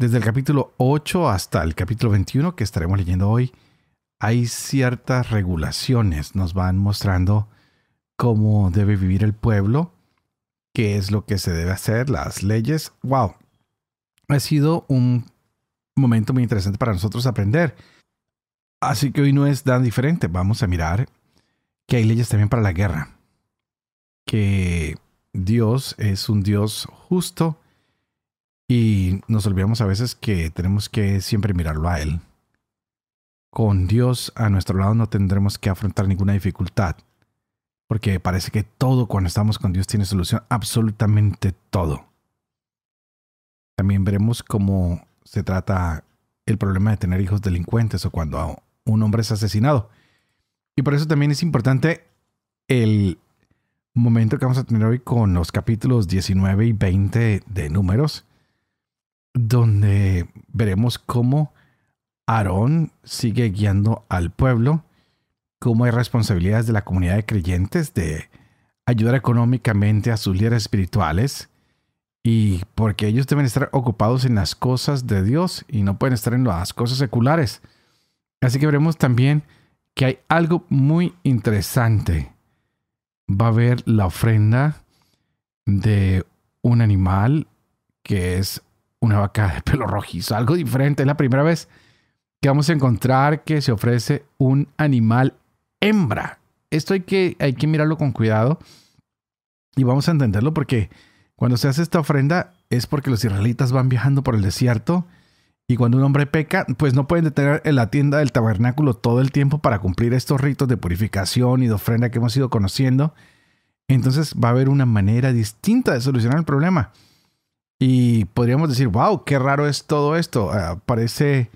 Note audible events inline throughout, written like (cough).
Desde el capítulo 8 hasta el capítulo 21 que estaremos leyendo hoy, hay ciertas regulaciones. Nos van mostrando cómo debe vivir el pueblo, qué es lo que se debe hacer, las leyes. ¡Wow! Ha sido un momento muy interesante para nosotros aprender. Así que hoy no es tan diferente. Vamos a mirar que hay leyes también para la guerra. Que Dios es un Dios justo y nos olvidamos a veces que tenemos que siempre mirarlo a Él. Con Dios a nuestro lado no tendremos que afrontar ninguna dificultad, porque parece que todo cuando estamos con Dios tiene solución, absolutamente todo. También veremos cómo se trata el problema de tener hijos delincuentes o cuando un hombre es asesinado. Y por eso también es importante el momento que vamos a tener hoy con los capítulos 19 y 20 de números, donde veremos cómo Aarón sigue guiando al pueblo, cómo hay responsabilidades de la comunidad de creyentes de ayudar económicamente a sus líderes espirituales y porque ellos deben estar ocupados en las cosas de Dios y no pueden estar en las cosas seculares. Así que veremos también que hay algo muy interesante va a haber la ofrenda de un animal que es una vaca de pelo rojizo, algo diferente. Es la primera vez que vamos a encontrar que se ofrece un animal hembra. Esto hay que, hay que mirarlo con cuidado y vamos a entenderlo porque cuando se hace esta ofrenda es porque los israelitas van viajando por el desierto y cuando un hombre peca, pues no pueden detener en la tienda del tabernáculo todo el tiempo para cumplir estos ritos de purificación y de ofrenda que hemos ido conociendo. Entonces va a haber una manera distinta de solucionar el problema. Y podríamos decir, wow, qué raro es todo esto. Ah, parece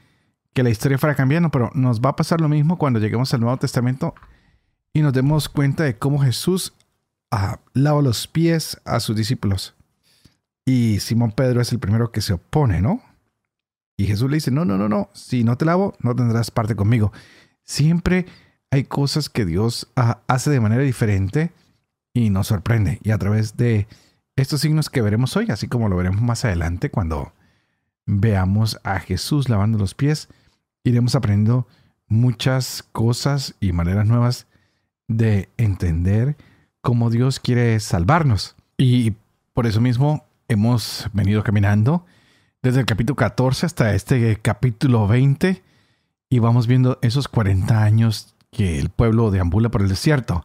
que la historia fuera cambiando, pero nos va a pasar lo mismo cuando lleguemos al Nuevo Testamento y nos demos cuenta de cómo Jesús ah, lava los pies a sus discípulos. Y Simón Pedro es el primero que se opone, ¿no? Y Jesús le dice, no, no, no, no, si no te lavo, no tendrás parte conmigo. Siempre hay cosas que Dios ah, hace de manera diferente y nos sorprende. Y a través de estos signos que veremos hoy, así como lo veremos más adelante cuando veamos a Jesús lavando los pies, iremos aprendiendo muchas cosas y maneras nuevas de entender cómo Dios quiere salvarnos. Y por eso mismo hemos venido caminando desde el capítulo 14 hasta este capítulo 20 y vamos viendo esos 40 años que el pueblo deambula por el desierto.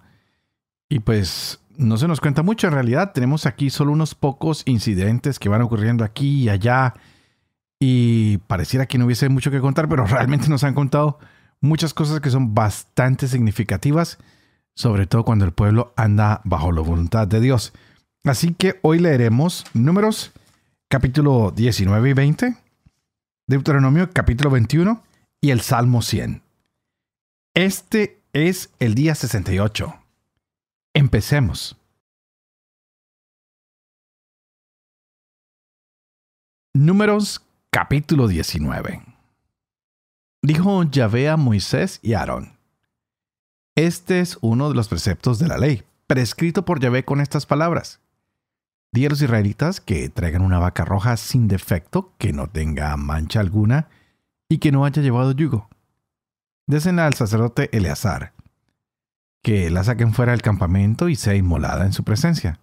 Y pues no se nos cuenta mucho en realidad, tenemos aquí solo unos pocos incidentes que van ocurriendo aquí y allá y pareciera que no hubiese mucho que contar, pero (laughs) realmente nos han contado muchas cosas que son bastante significativas, sobre todo cuando el pueblo anda bajo la voluntad de Dios. Así que hoy leeremos números capítulo 19 y 20, Deuteronomio capítulo 21 y el Salmo 100. Este es el día 68. Empecemos. Números capítulo 19. Dijo Yahvé a Moisés y Aarón. Este es uno de los preceptos de la ley, prescrito por Yahvé con estas palabras. Di a los israelitas que traigan una vaca roja sin defecto, que no tenga mancha alguna y que no haya llevado yugo. Desen al sacerdote Eleazar, que la saquen fuera del campamento y sea inmolada en su presencia.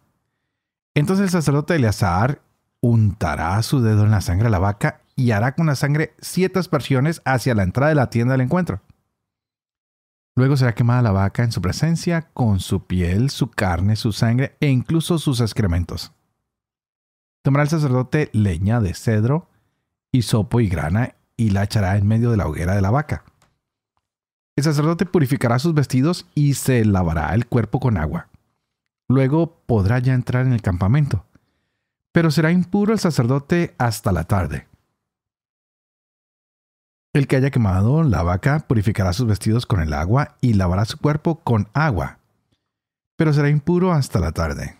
Entonces el sacerdote Eleazar untará su dedo en la sangre de la vaca y hará con la sangre siete aspersiones hacia la entrada de la tienda del encuentro. Luego será quemada la vaca en su presencia con su piel, su carne, su sangre e incluso sus excrementos. Tomará el sacerdote leña de cedro, hisopo y grana y la echará en medio de la hoguera de la vaca. El sacerdote purificará sus vestidos y se lavará el cuerpo con agua. Luego podrá ya entrar en el campamento. Pero será impuro el sacerdote hasta la tarde. El que haya quemado la vaca purificará sus vestidos con el agua y lavará su cuerpo con agua, pero será impuro hasta la tarde.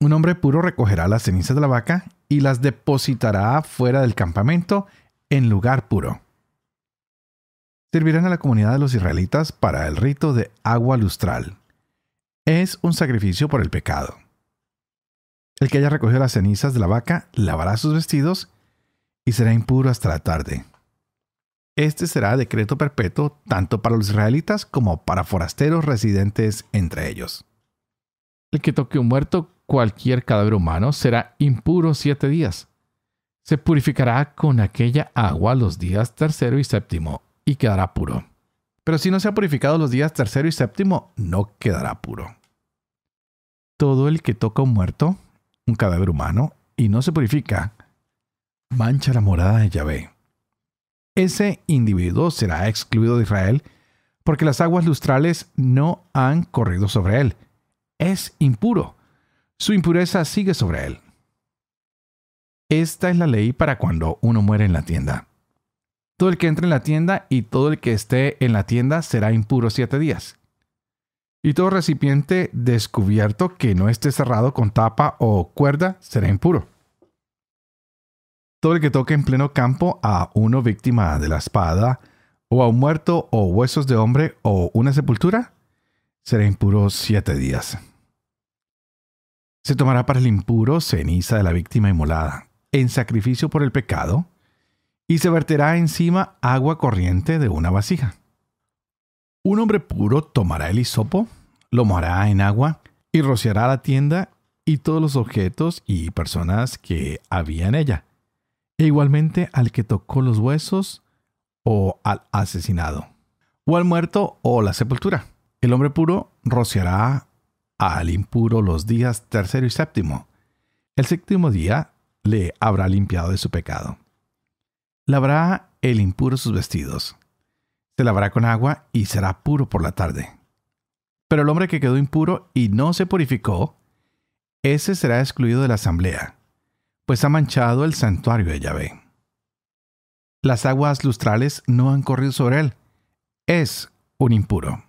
Un hombre puro recogerá las cenizas de la vaca y las depositará fuera del campamento en lugar puro. Servirán a la comunidad de los israelitas para el rito de agua lustral. Es un sacrificio por el pecado. El que haya recogido las cenizas de la vaca lavará sus vestidos y será impuro hasta la tarde. Este será decreto perpetuo tanto para los israelitas como para forasteros residentes entre ellos. El que toque un muerto, cualquier cadáver humano, será impuro siete días. Se purificará con aquella agua los días tercero y séptimo y quedará puro. Pero si no se ha purificado los días tercero y séptimo, no quedará puro. Todo el que toca un muerto, un cadáver humano, y no se purifica, mancha la morada de Yahvé ese individuo será excluido de Israel porque las aguas lustrales no han corrido sobre él. Es impuro. Su impureza sigue sobre él. Esta es la ley para cuando uno muere en la tienda. Todo el que entre en la tienda y todo el que esté en la tienda será impuro siete días. Y todo recipiente descubierto que no esté cerrado con tapa o cuerda será impuro. Todo el que toque en pleno campo a uno víctima de la espada, o a un muerto, o huesos de hombre, o una sepultura, será impuro siete días. Se tomará para el impuro ceniza de la víctima inmolada, en sacrificio por el pecado, y se verterá encima agua corriente de una vasija. Un hombre puro tomará el hisopo, lo mojará en agua, y rociará la tienda y todos los objetos y personas que había en ella e igualmente al que tocó los huesos o al asesinado, o al muerto o la sepultura. El hombre puro rociará al impuro los días tercero y séptimo. El séptimo día le habrá limpiado de su pecado. Lavará el impuro sus vestidos. Se lavará con agua y será puro por la tarde. Pero el hombre que quedó impuro y no se purificó, ese será excluido de la asamblea pues ha manchado el santuario de Yahvé. Las aguas lustrales no han corrido sobre él. Es un impuro.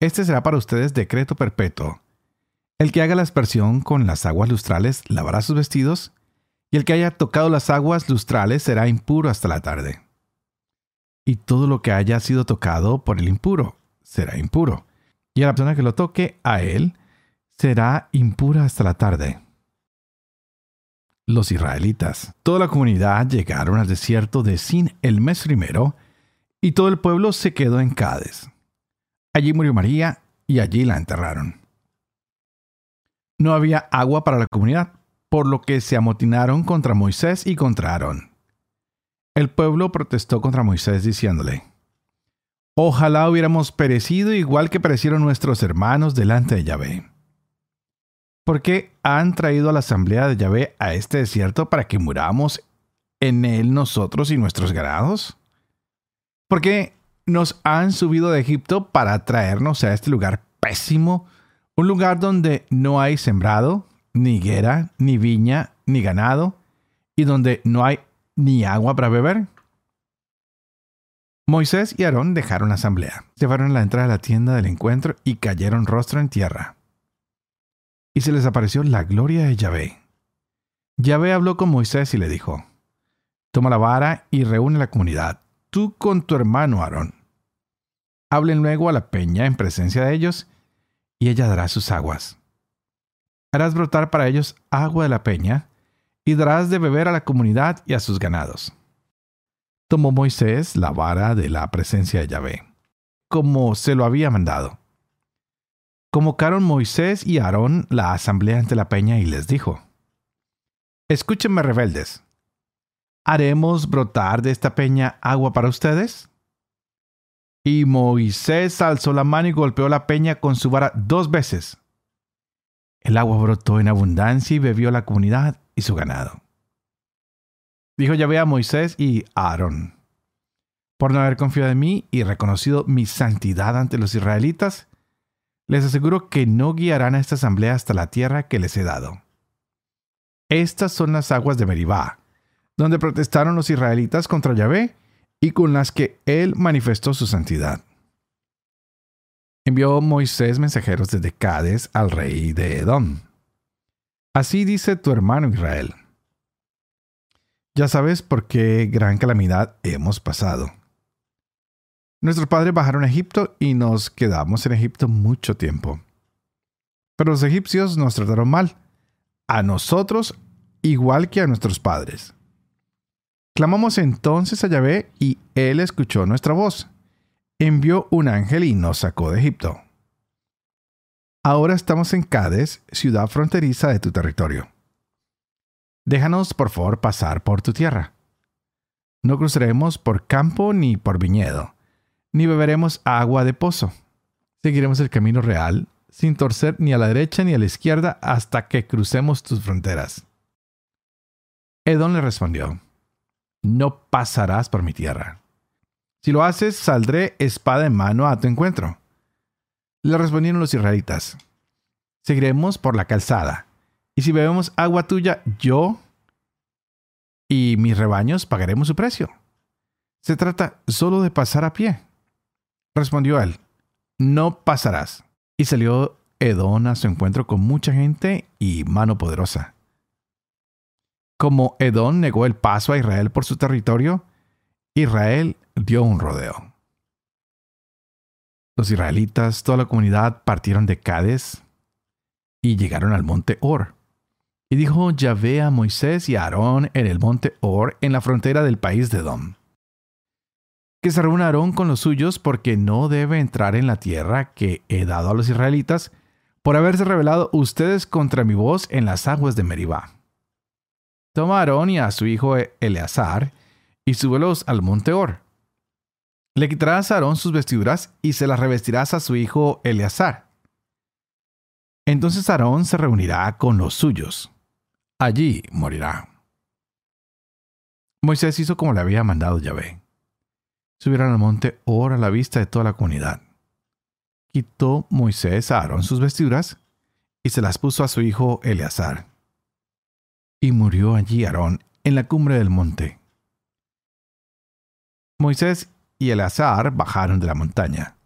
Este será para ustedes decreto perpetuo. El que haga la aspersión con las aguas lustrales lavará sus vestidos, y el que haya tocado las aguas lustrales será impuro hasta la tarde. Y todo lo que haya sido tocado por el impuro será impuro, y a la persona que lo toque a él será impura hasta la tarde los israelitas. Toda la comunidad llegaron al desierto de Sin el mes primero, y todo el pueblo se quedó en Cádiz. Allí murió María y allí la enterraron. No había agua para la comunidad, por lo que se amotinaron contra Moisés y contra Aarón. El pueblo protestó contra Moisés diciéndole, Ojalá hubiéramos perecido igual que perecieron nuestros hermanos delante de Yahvé. ¿Por qué han traído a la asamblea de Yahvé a este desierto para que muramos en él nosotros y nuestros ganados? ¿Por qué nos han subido de Egipto para traernos a este lugar pésimo? Un lugar donde no hay sembrado, ni higuera, ni viña, ni ganado, y donde no hay ni agua para beber. Moisés y Aarón dejaron la asamblea, se fueron a la entrada de la tienda del encuentro y cayeron rostro en tierra y se les apareció la gloria de Yahvé. Yahvé habló con Moisés y le dijo, Toma la vara y reúne la comunidad, tú con tu hermano Aarón. Hablen luego a la peña en presencia de ellos, y ella dará sus aguas. Harás brotar para ellos agua de la peña, y darás de beber a la comunidad y a sus ganados. Tomó Moisés la vara de la presencia de Yahvé, como se lo había mandado convocaron Moisés y Aarón la asamblea ante la peña y les dijo, Escúchenme rebeldes, ¿haremos brotar de esta peña agua para ustedes? Y Moisés alzó la mano y golpeó la peña con su vara dos veces. El agua brotó en abundancia y bebió la comunidad y su ganado. Dijo Yahvé a Moisés y a Aarón, por no haber confiado en mí y reconocido mi santidad ante los israelitas, les aseguro que no guiarán a esta asamblea hasta la tierra que les he dado. Estas son las aguas de Meribá, donde protestaron los israelitas contra Yahvé y con las que él manifestó su santidad. Envió Moisés mensajeros desde Cades al rey de Edom. Así dice tu hermano Israel. Ya sabes por qué gran calamidad hemos pasado. Nuestros padres bajaron a Egipto y nos quedamos en Egipto mucho tiempo. Pero los egipcios nos trataron mal, a nosotros igual que a nuestros padres. Clamamos entonces a Yahvé y él escuchó nuestra voz. Envió un ángel y nos sacó de Egipto. Ahora estamos en Cades, ciudad fronteriza de tu territorio. Déjanos, por favor, pasar por tu tierra. No cruzaremos por campo ni por viñedo, ni beberemos agua de pozo. Seguiremos el camino real, sin torcer ni a la derecha ni a la izquierda hasta que crucemos tus fronteras. Edom le respondió, No pasarás por mi tierra. Si lo haces, saldré espada en mano a tu encuentro. Le respondieron los israelitas, Seguiremos por la calzada, y si bebemos agua tuya, yo y mis rebaños pagaremos su precio. Se trata solo de pasar a pie. Respondió él, No pasarás. Y salió Edom a su encuentro con mucha gente y mano poderosa. Como Edom negó el paso a Israel por su territorio, Israel dio un rodeo. Los israelitas, toda la comunidad, partieron de Cades y llegaron al monte Or. Y dijo Yahvé a Moisés y a Aarón en el monte Or, en la frontera del país de Edom. Que se reúna Aarón con los suyos porque no debe entrar en la tierra que he dado a los israelitas por haberse rebelado ustedes contra mi voz en las aguas de Meribá. Toma a Aarón y a su hijo Eleazar y súbelos al monte Or. Le quitarás a Aarón sus vestiduras y se las revestirás a su hijo Eleazar. Entonces Aarón se reunirá con los suyos. Allí morirá. Moisés hizo como le había mandado Yahvé. Subieron al monte Or a la vista de toda la comunidad. Quitó Moisés a Aarón sus vestiduras y se las puso a su hijo Eleazar y murió allí Aarón en la cumbre del monte. Moisés y Eleazar bajaron de la montaña.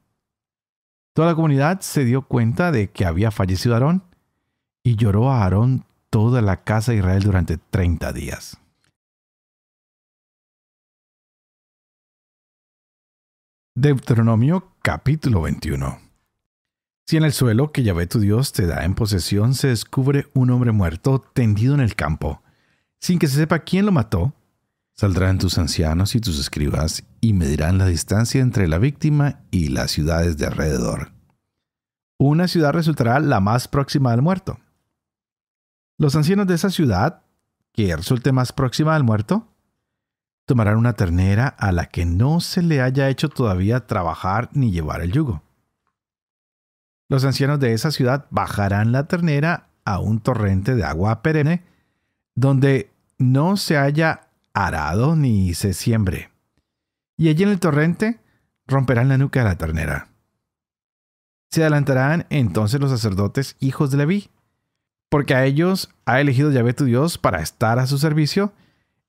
Toda la comunidad se dio cuenta de que había fallecido Aarón y lloró a Aarón toda la casa de Israel durante treinta días. Deuteronomio capítulo 21 si en el suelo que Yahvé tu Dios te da en posesión se descubre un hombre muerto tendido en el campo, sin que se sepa quién lo mató, saldrán tus ancianos y tus escribas y medirán la distancia entre la víctima y las ciudades de alrededor. Una ciudad resultará la más próxima al muerto. Los ancianos de esa ciudad, que resulte más próxima al muerto, tomarán una ternera a la que no se le haya hecho todavía trabajar ni llevar el yugo los ancianos de esa ciudad bajarán la ternera a un torrente de agua perenne, donde no se haya arado ni se siembre. Y allí en el torrente romperán la nuca de la ternera. Se adelantarán entonces los sacerdotes hijos de Leví, porque a ellos ha elegido Yahvé tu Dios para estar a su servicio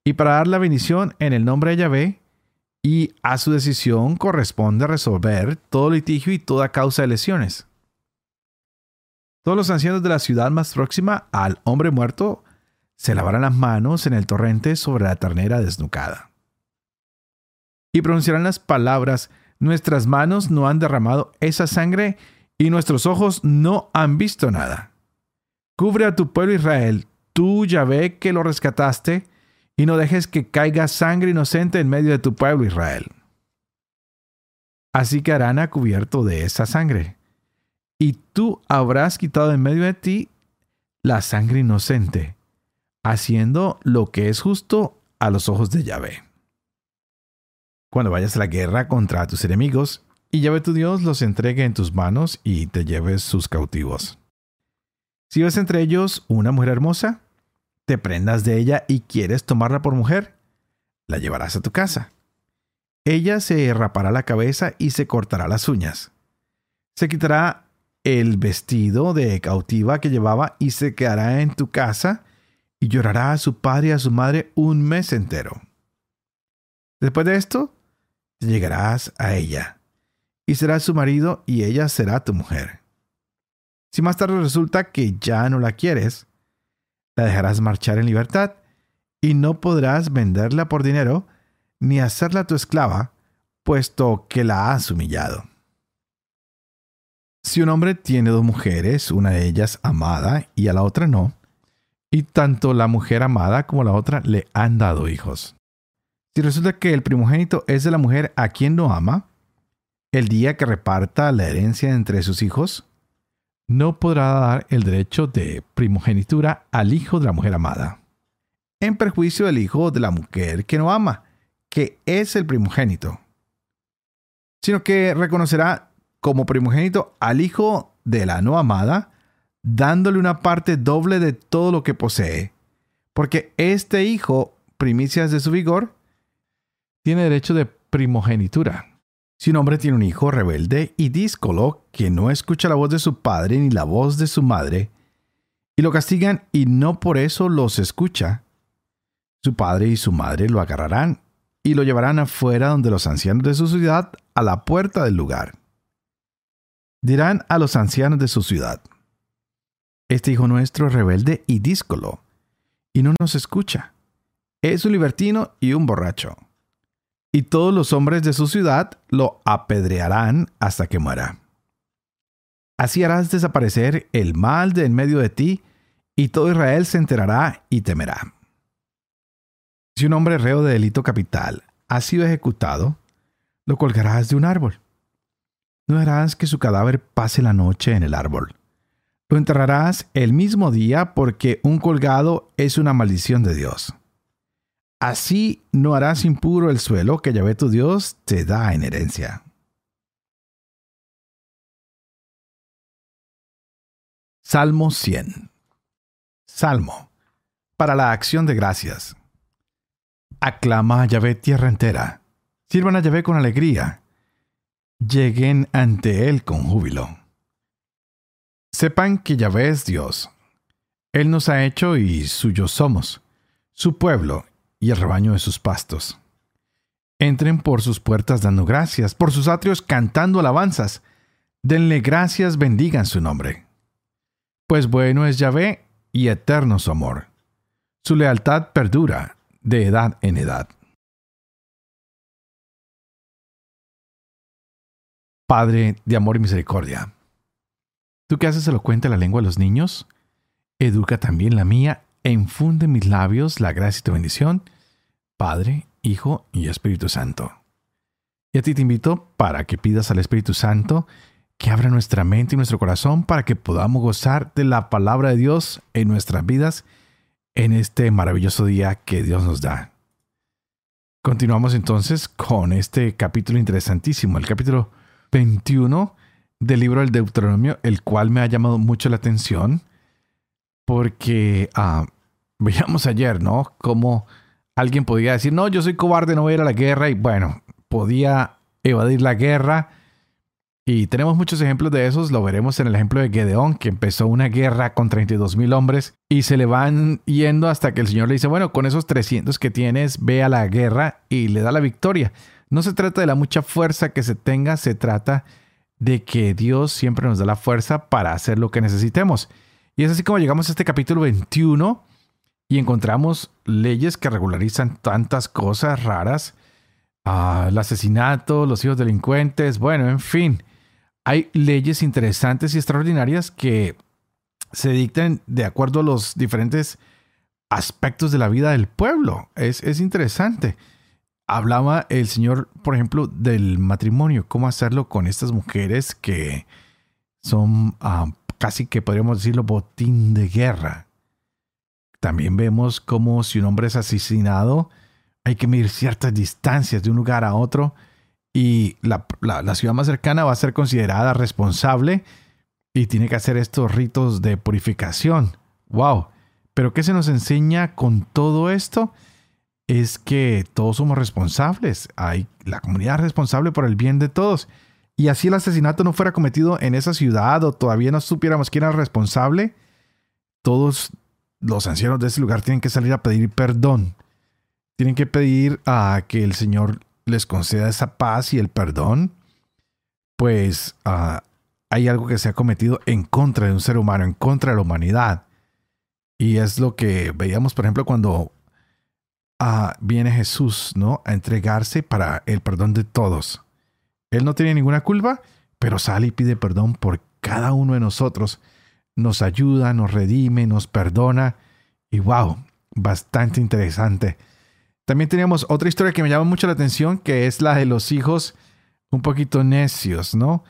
y para dar la bendición en el nombre de Yahvé, y a su decisión corresponde resolver todo litigio y toda causa de lesiones. Todos los ancianos de la ciudad más próxima al hombre muerto se lavarán las manos en el torrente sobre la ternera desnucada. Y pronunciarán las palabras, nuestras manos no han derramado esa sangre y nuestros ojos no han visto nada. Cubre a tu pueblo Israel, tú Yahvé que lo rescataste, y no dejes que caiga sangre inocente en medio de tu pueblo Israel. Así que harán a cubierto de esa sangre y tú habrás quitado en medio de ti la sangre inocente, haciendo lo que es justo a los ojos de Yahvé. Cuando vayas a la guerra contra tus enemigos, y Yahvé tu Dios los entregue en tus manos y te lleves sus cautivos. Si ves entre ellos una mujer hermosa, te prendas de ella y quieres tomarla por mujer, la llevarás a tu casa. Ella se rapará la cabeza y se cortará las uñas. Se quitará el vestido de cautiva que llevaba y se quedará en tu casa y llorará a su padre y a su madre un mes entero. Después de esto, llegarás a ella, y serás su marido y ella será tu mujer. Si más tarde resulta que ya no la quieres, la dejarás marchar en libertad y no podrás venderla por dinero ni hacerla tu esclava, puesto que la has humillado. Si un hombre tiene dos mujeres, una de ellas amada y a la otra no, y tanto la mujer amada como la otra le han dado hijos. Si resulta que el primogénito es de la mujer a quien no ama, el día que reparta la herencia entre sus hijos, no podrá dar el derecho de primogenitura al hijo de la mujer amada, en perjuicio del hijo de la mujer que no ama, que es el primogénito, sino que reconocerá como primogénito al hijo de la no amada, dándole una parte doble de todo lo que posee, porque este hijo, primicias de su vigor, tiene derecho de primogenitura. Si un hombre tiene un hijo rebelde y díscolo que no escucha la voz de su padre ni la voz de su madre, y lo castigan y no por eso los escucha, su padre y su madre lo agarrarán y lo llevarán afuera donde los ancianos de su ciudad a la puerta del lugar. Dirán a los ancianos de su ciudad, Este hijo nuestro es rebelde y díscolo, y no nos escucha. Es un libertino y un borracho y todos los hombres de su ciudad lo apedrearán hasta que muera. Así harás desaparecer el mal de en medio de ti, y todo Israel se enterará y temerá. Si un hombre reo de delito capital ha sido ejecutado, lo colgarás de un árbol. No harás que su cadáver pase la noche en el árbol. Lo enterrarás el mismo día porque un colgado es una maldición de Dios. Así no harás impuro el suelo que Yahvé tu Dios te da en herencia. Salmo 100 Salmo para la acción de gracias. Aclama a Yahvé tierra entera. Sirvan a Yahvé con alegría. Lleguen ante Él con júbilo. Sepan que Yahvé es Dios. Él nos ha hecho y suyos somos, su pueblo y el rebaño de sus pastos. Entren por sus puertas dando gracias, por sus atrios cantando alabanzas. Denle gracias, bendigan su nombre. Pues bueno es Yahvé y eterno su amor. Su lealtad perdura de edad en edad. Padre de amor y misericordia, tú que haces elocuente la lengua de los niños, educa también la mía e infunde en mis labios la gracia y tu bendición Padre, Hijo y Espíritu Santo. Y a ti te invito para que pidas al Espíritu Santo que abra nuestra mente y nuestro corazón para que podamos gozar de la palabra de Dios en nuestras vidas en este maravilloso día que Dios nos da. Continuamos entonces con este capítulo interesantísimo, el capítulo 21 del libro del Deuteronomio, el cual me ha llamado mucho la atención porque ah, veíamos ayer, ¿no? Cómo alguien podía decir, no, yo soy cobarde, no voy a ir a la guerra, y bueno, podía evadir la guerra. Y tenemos muchos ejemplos de esos, lo veremos en el ejemplo de Gedeón, que empezó una guerra con 32 mil hombres y se le van yendo hasta que el Señor le dice, bueno, con esos 300 que tienes, ve a la guerra y le da la victoria. No se trata de la mucha fuerza que se tenga, se trata de que Dios siempre nos da la fuerza para hacer lo que necesitemos. Y es así como llegamos a este capítulo 21 y encontramos leyes que regularizan tantas cosas raras. Ah, el asesinato, los hijos delincuentes, bueno, en fin. Hay leyes interesantes y extraordinarias que se dictan de acuerdo a los diferentes aspectos de la vida del pueblo. Es, interesante. Hablaba el Señor, por ejemplo, del matrimonio, cómo hacerlo con estas mujeres que son ah, casi que podríamos decirlo botín de guerra. También vemos cómo si un hombre es asesinado, hay que medir ciertas distancias de un lugar a otro y la, ciudad más cercana va a ser considerada responsable y tiene que hacer estos ritos de purificación. ¡Wow! Pero ¿qué se nos enseña con todo esto? Es que todos somos responsables. Hay, la comunidad es responsable por el bien de todos. Y así el asesinato no fuera cometido en esa ciudad o todavía no supiéramos quién era responsable, todos los ancianos de ese lugar tienen que salir a pedir perdón. Tienen que pedir a que el Señor les conceda esa paz y el perdón. Pues ah, hay algo que se ha cometido en contra de un ser humano, en contra de la humanidad. Y es lo que veíamos, por ejemplo, cuando viene Jesús, ¿no? A entregarse para el perdón de todos. Él no tiene ninguna culpa, pero sale y pide perdón por cada uno de nosotros nos ayuda, nos redime, nos perdona. Y wow, bastante interesante. También teníamos otra historia que me llama mucho la atención, que es la de los hijos un poquito necios, ¿no?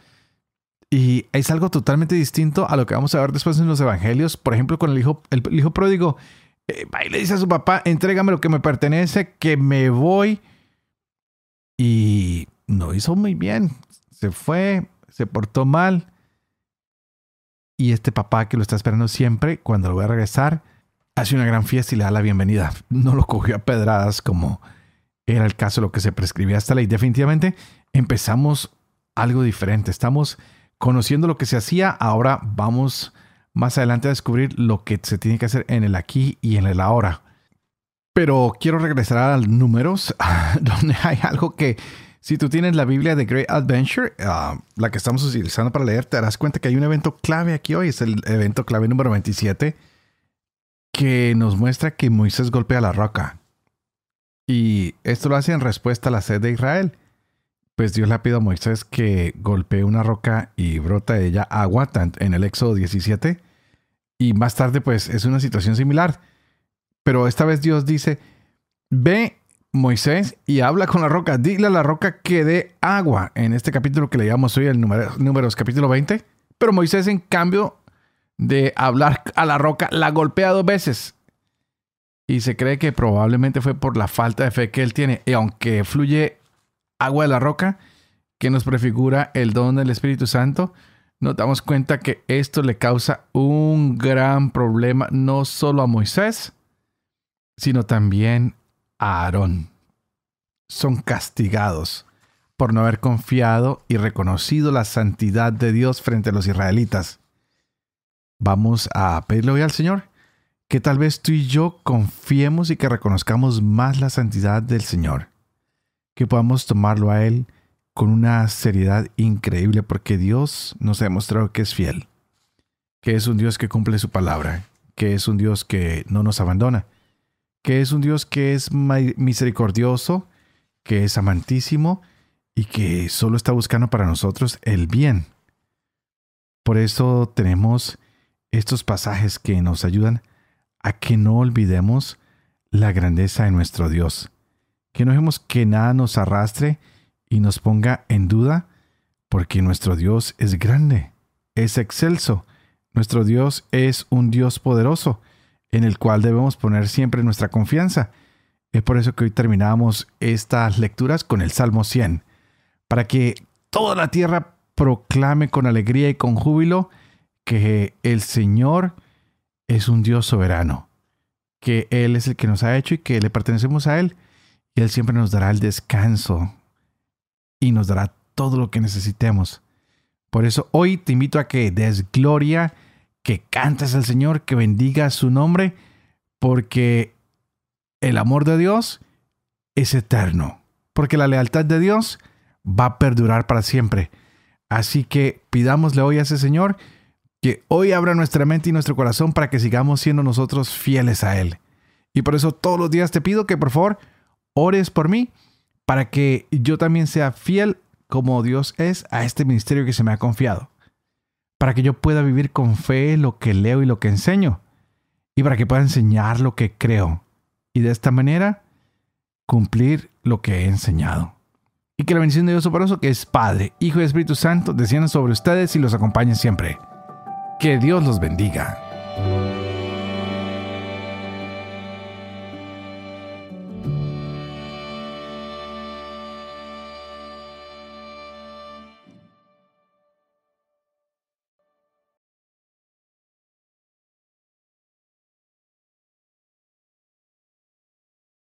Y es algo totalmente distinto a lo que vamos a ver después en los evangelios. Por ejemplo, con el hijo, el, hijo pródigo, eh, va y le dice a su papá, entrégame lo que me pertenece, que me voy. Y no hizo muy bien. Se fue, se portó mal y este papá que lo está esperando siempre, cuando lo voy a regresar, hace una gran fiesta y le da la bienvenida. No lo cogió a pedradas como era el caso de lo que se prescribía esta ley. Definitivamente empezamos algo diferente. Estamos conociendo lo que se hacía, ahora vamos más adelante a descubrir lo que se tiene que hacer en el aquí y en el ahora. Pero quiero regresar a números, (laughs) donde hay algo que si tú tienes la Biblia de Great Adventure, ah, la que estamos utilizando para leer, te darás cuenta que hay un evento clave aquí hoy. Es el evento clave número 27 que nos muestra que Moisés golpea la roca. Y esto lo hace en respuesta a la sed de Israel. Pues Dios le pide a Moisés que golpee una roca y brota de ella agua en el Éxodo 17. Y más tarde, pues es una situación similar. Pero esta vez Dios dice, ve Moisés y habla con la roca. Dile a la roca que dé agua. En este capítulo que leíamos hoy, el número, números capítulo 20. Pero Moisés, en cambio de hablar a la roca, la golpea dos veces. Y se cree que probablemente fue por la falta de fe que él tiene. Y aunque fluye agua de la roca, que nos prefigura el don del Espíritu Santo, nos damos cuenta que esto le causa un gran problema no solo a Moisés, sino también Aarón. Son castigados por no haber confiado y reconocido la santidad de Dios frente a los israelitas. Vamos a pedirle hoy al Señor que tal vez tú y yo confiemos y que reconozcamos más la santidad del Señor, que podamos tomarlo a Él con una seriedad increíble porque Dios nos ha demostrado que es fiel, que es un Dios que cumple su palabra, que es un Dios que no nos abandona que es un Dios que es misericordioso, que es amantísimo y que solo está buscando para nosotros el bien. Por eso tenemos estos pasajes que nos ayudan a que no olvidemos la grandeza de nuestro Dios, que no dejemos que nada nos arrastre y nos ponga en duda, porque nuestro Dios es grande, es excelso, nuestro Dios es un Dios poderoso, en el cual debemos poner siempre nuestra confianza. Es por eso que hoy terminamos estas lecturas con el Salmo 100, para que toda la tierra proclame con alegría y con júbilo que el Señor es un Dios soberano, que Él es el que nos ha hecho y que le pertenecemos a Él, y Él siempre nos dará el descanso y nos dará todo lo que necesitemos. Por eso hoy te invito a que des gloria que cantes al Señor, que bendigas su nombre, porque el amor de Dios es eterno, porque la lealtad de Dios va a perdurar para siempre. Así que pidámosle hoy a ese Señor que hoy abra nuestra mente y nuestro corazón para que sigamos siendo nosotros fieles a Él. Y por eso todos los días te pido que por favor ores por mí para que yo también sea fiel como Dios es a este ministerio que se me ha confiado para que yo pueda vivir con fe lo que leo y lo que enseño, y para que pueda enseñar lo que creo, y de esta manera cumplir lo que he enseñado. Y que la bendición de Dios Soporoso, que es Padre, Hijo y Espíritu Santo, descienda sobre ustedes y los acompañe siempre. Que Dios los bendiga.